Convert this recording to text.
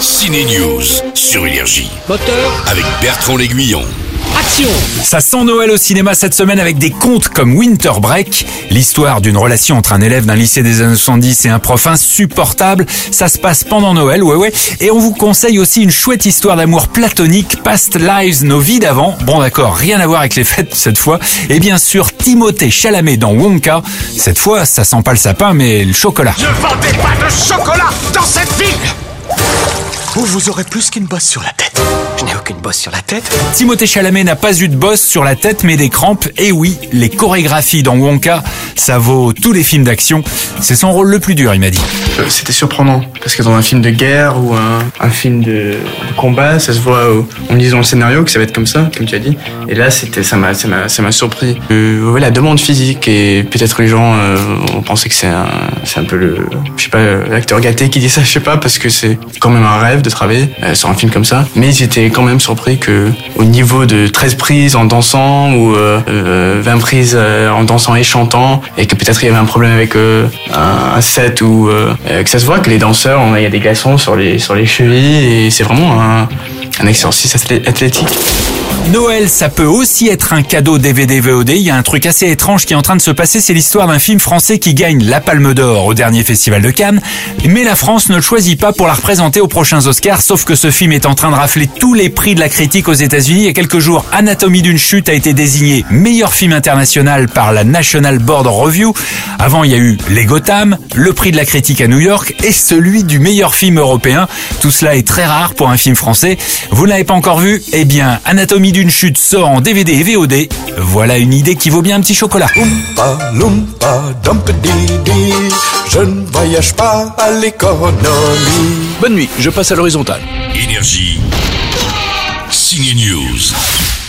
Ciné News sur Énergie Moteur, avec Bertrand L'Aiguillon. action Ça sent Noël au cinéma cette semaine avec des contes comme Winter Break, l'histoire d'une relation entre un élève d'un lycée des années 70 et un prof insupportable. Ça se passe pendant Noël, ouais ouais. Et on vous conseille aussi une chouette histoire d'amour platonique, Past Lives, nos vies d'avant. Bon d'accord, rien à voir avec les fêtes cette fois. Et bien sûr, Timothée Chalamet dans Wonka. Cette fois, ça sent pas le sapin, mais le chocolat. Ne vendez pas de chocolat dans cette ville Vous, vous aurez plus qu'une bosse sur la tête. Aucune bosse sur la tête. Timothée Chalamet n'a pas eu de bosse sur la tête mais des crampes. Et oui, les chorégraphies dans Wonka, ça vaut tous les films d'action. C'est son rôle le plus dur, il m'a dit. Euh, C'était surprenant parce que dans un film de guerre ou un, un film de, de combat, ça se voit au- en lisant le scénario que ça va être comme ça, comme tu as dit. Et là, c'était ça m'a ça m'a ça m'a surpris. Euh, ouais, la demande physique et peut-être les gens euh, ont pensé que c'est un c'est un peu le je sais pas l'acteur gâté qui dit ça, je sais pas parce que c'est quand même un rêve de travailler euh, sur un film comme ça. Mais j'étais quand même surpris que au niveau de 13 prises en dansant ou euh, euh, 20 prises euh, en dansant et chantant et que peut-être il y avait un problème avec euh, un, set ou euh, euh, que ça se voit que les danseurs il y a des glaçons sur les sur les chevilles et c'est vraiment un, un exercice athlé- athlétique. Noël, ça peut aussi être un cadeau DVD VOD. Il y a un truc assez étrange qui est en train de se passer, c'est l'histoire d'un film français qui gagne la Palme d'Or au dernier festival de Cannes. Mais la France ne le choisit pas pour la représenter aux prochains Oscars, sauf que ce film est en train de rafler tous les prix de la critique aux États-Unis. Il y a quelques jours, Anatomie d'une chute a été désigné meilleur film international par la National Board Review. Avant, il y a eu Les Gotham, le prix de la critique à New York et celui du meilleur film européen. Tout cela est très rare pour un film français. Vous ne l'avez pas encore vu? Eh bien, Anatomie d'une chute sort en DVD et VOD. Voilà une idée qui vaut bien un petit chocolat. Oompa loompa dumpedidi, je ne voyage pas à l'économie. Bonne nuit, je passe à l'horizontale. Énergie. Ciné News.